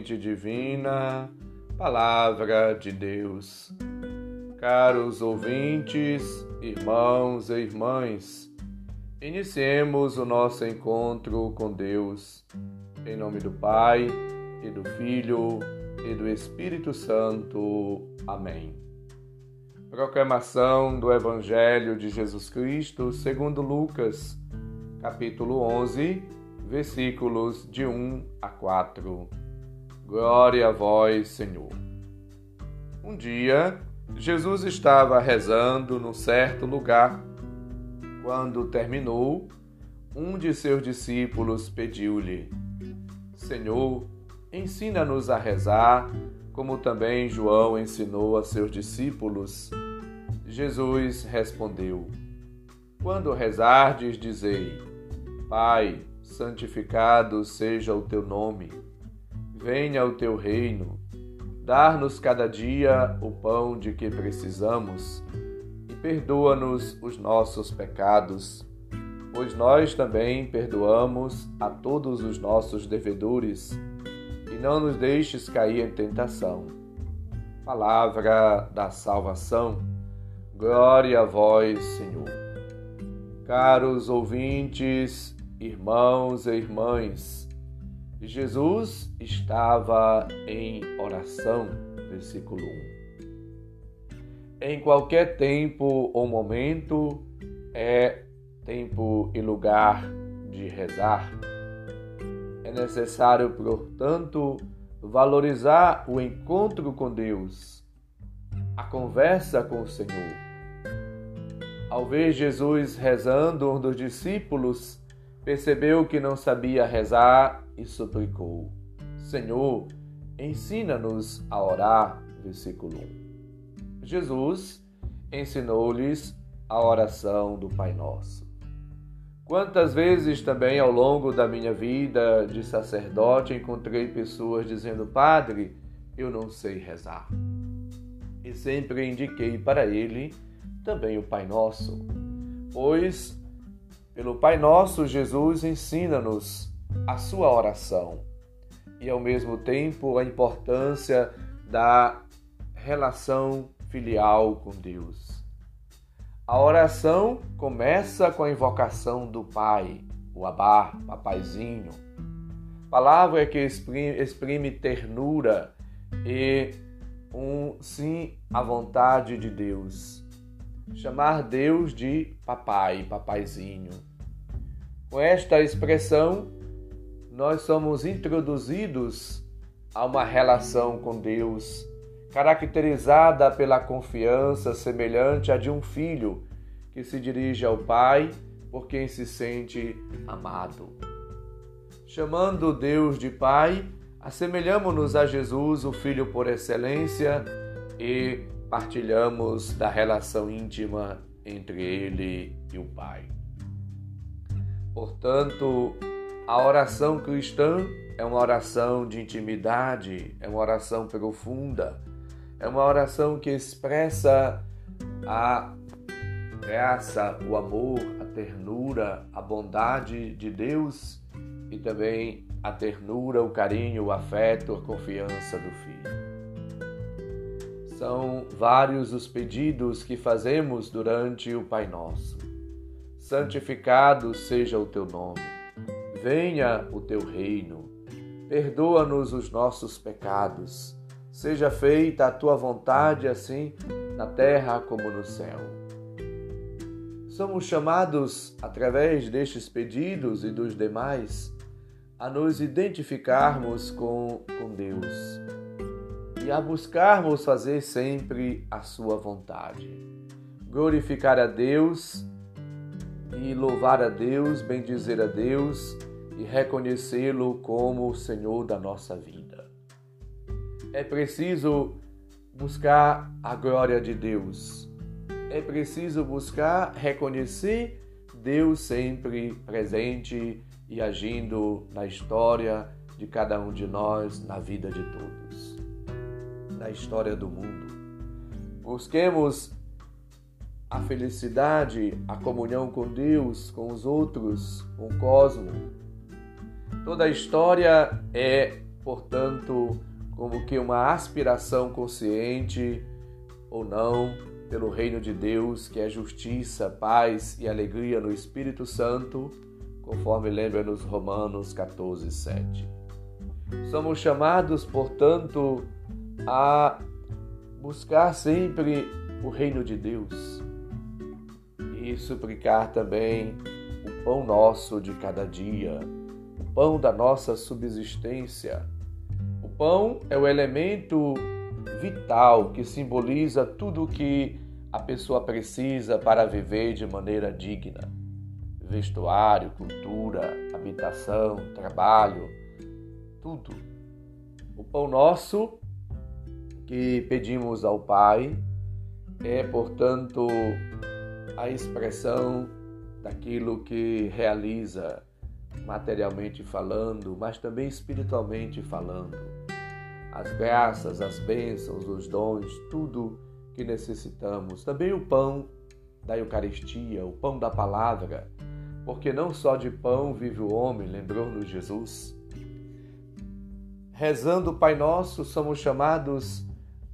Semente divina, Palavra de Deus. Caros ouvintes, irmãos e irmãs, iniciemos o nosso encontro com Deus. Em nome do Pai, e do Filho, e do Espírito Santo. Amém. Proclamação do Evangelho de Jesus Cristo segundo Lucas, capítulo 11, versículos de 1 a 4. Glória a vós, Senhor. Um dia, Jesus estava rezando num certo lugar. Quando terminou, um de seus discípulos pediu-lhe: Senhor, ensina-nos a rezar, como também João ensinou a seus discípulos. Jesus respondeu: Quando rezardes, dizei: Pai, santificado seja o teu nome. Venha o teu reino. Dar-nos cada dia o pão de que precisamos e perdoa-nos os nossos pecados, pois nós também perdoamos a todos os nossos devedores e não nos deixes cair em tentação. Palavra da salvação. Glória a vós, Senhor. Caros ouvintes, irmãos e irmãs, Jesus estava em oração, versículo 1. Em qualquer tempo ou momento é tempo e lugar de rezar. É necessário, portanto, valorizar o encontro com Deus, a conversa com o Senhor. Ao ver Jesus rezando, um dos discípulos Percebeu que não sabia rezar e suplicou: Senhor, ensina-nos a orar. Versículo 1. Jesus ensinou-lhes a oração do Pai Nosso. Quantas vezes também ao longo da minha vida de sacerdote encontrei pessoas dizendo: Padre, eu não sei rezar. E sempre indiquei para ele também o Pai Nosso, pois pelo Pai Nosso, Jesus ensina-nos a sua oração e, ao mesmo tempo, a importância da relação filial com Deus. A oração começa com a invocação do Pai, o Abá, Papaizinho. Palavra que exprime, exprime ternura e um sim à vontade de Deus. Chamar Deus de papai, papaizinho com esta expressão, nós somos introduzidos a uma relação com Deus, caracterizada pela confiança semelhante à de um filho que se dirige ao Pai por quem se sente amado. Chamando Deus de Pai, assemelhamos-nos a Jesus, o Filho por excelência, e partilhamos da relação íntima entre Ele e o Pai. Portanto, a oração cristã é uma oração de intimidade, é uma oração profunda, é uma oração que expressa a graça, o amor, a ternura, a bondade de Deus e também a ternura, o carinho, o afeto, a confiança do Filho. São vários os pedidos que fazemos durante o Pai Nosso santificado seja o teu nome. Venha o teu reino. Perdoa-nos os nossos pecados. Seja feita a tua vontade, assim na terra como no céu. Somos chamados, através destes pedidos e dos demais, a nos identificarmos com, com Deus e a buscarmos fazer sempre a Sua vontade. Glorificar a Deus e louvar a Deus, bendizer a Deus e reconhecê-lo como o Senhor da nossa vida. É preciso buscar a glória de Deus. É preciso buscar reconhecer Deus sempre presente e agindo na história de cada um de nós, na vida de todos, na história do mundo. Busquemos a felicidade, a comunhão com Deus, com os outros, com o cosmos. Toda a história é portanto, como que uma aspiração consciente ou não pelo reino de Deus, que é justiça, paz e alegria no Espírito Santo, conforme lembra nos Romanos 14, 7. Somos chamados, portanto, a buscar sempre o reino de Deus e suplicar também o pão nosso de cada dia, o pão da nossa subsistência. O pão é o elemento vital que simboliza tudo o que a pessoa precisa para viver de maneira digna: vestuário, cultura, habitação, trabalho, tudo. O pão nosso que pedimos ao Pai é, portanto, a expressão daquilo que realiza materialmente falando, mas também espiritualmente falando. As graças, as bênçãos, os dons, tudo que necessitamos. Também o pão da Eucaristia, o pão da palavra, porque não só de pão vive o homem, lembrou-nos Jesus. Rezando o Pai Nosso, somos chamados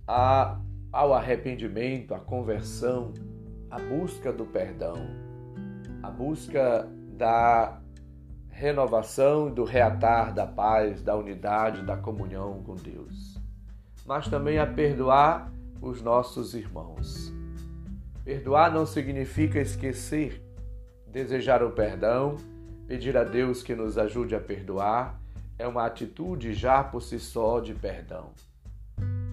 a, ao arrependimento, à conversão, à busca do perdão, à busca da renovação do reatar da paz, da unidade, da comunhão com Deus. Mas também a perdoar os nossos irmãos. Perdoar não significa esquecer, desejar o perdão, pedir a Deus que nos ajude a perdoar, é uma atitude já por si só de perdão.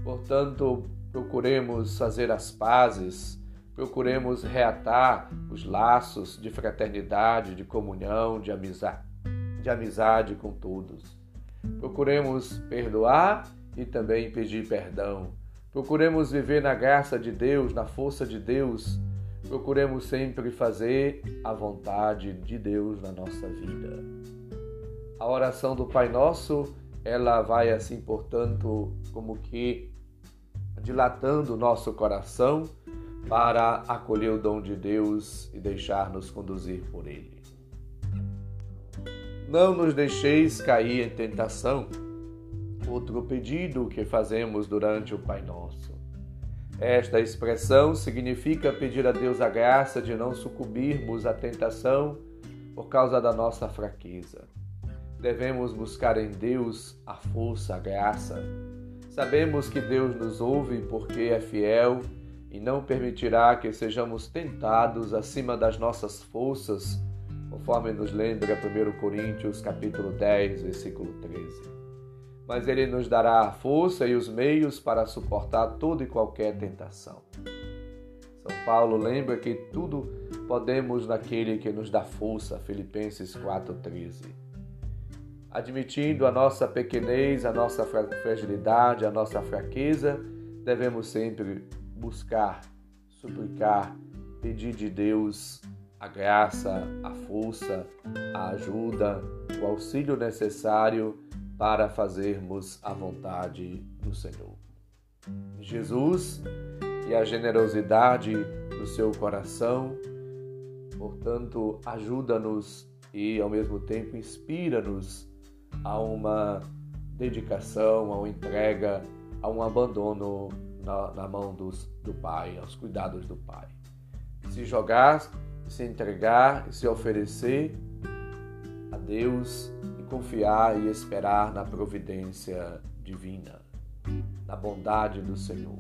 Portanto, procuremos fazer as pazes, procuremos reatar os laços de fraternidade, de comunhão, de amizade, de amizade com todos. Procuremos perdoar e também pedir perdão Procuremos viver na graça de Deus, na força de Deus. Procuremos sempre fazer a vontade de Deus na nossa vida. A oração do Pai Nosso, ela vai assim, portanto, como que dilatando nosso coração para acolher o dom de Deus e deixar-nos conduzir por ele. Não nos deixeis cair em tentação outro pedido que fazemos durante o Pai Nosso. Esta expressão significa pedir a Deus a graça de não sucumbirmos à tentação por causa da nossa fraqueza. Devemos buscar em Deus a força, a graça. Sabemos que Deus nos ouve porque é fiel e não permitirá que sejamos tentados acima das nossas forças, conforme nos lembra 1 Coríntios capítulo 10, versículo 13 mas Ele nos dará a força e os meios para suportar toda e qualquer tentação. São Paulo lembra que tudo podemos naquele que nos dá força, Filipenses 4,13. Admitindo a nossa pequenez, a nossa fragilidade, a nossa fraqueza, devemos sempre buscar, suplicar, pedir de Deus a graça, a força, a ajuda, o auxílio necessário para fazermos a vontade do Senhor. Jesus e a generosidade do seu coração, portanto, ajuda-nos e ao mesmo tempo inspira-nos a uma dedicação, a uma entrega, a um abandono na, na mão dos, do Pai, aos cuidados do Pai. Se jogar, se entregar e se oferecer a Deus confiar e esperar na providência divina, na bondade do Senhor.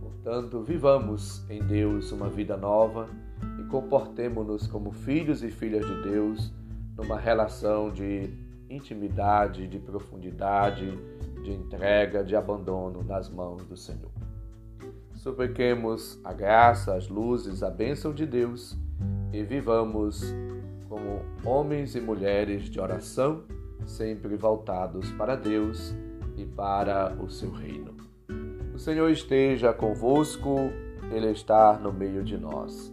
Portanto, vivamos em Deus uma vida nova e comportemos-nos como filhos e filhas de Deus numa relação de intimidade, de profundidade, de entrega, de abandono nas mãos do Senhor. Supliquemos a graça, as luzes, a bênção de Deus e vivamos como homens e mulheres de oração, sempre voltados para Deus e para o seu reino. O Senhor esteja convosco, Ele está no meio de nós.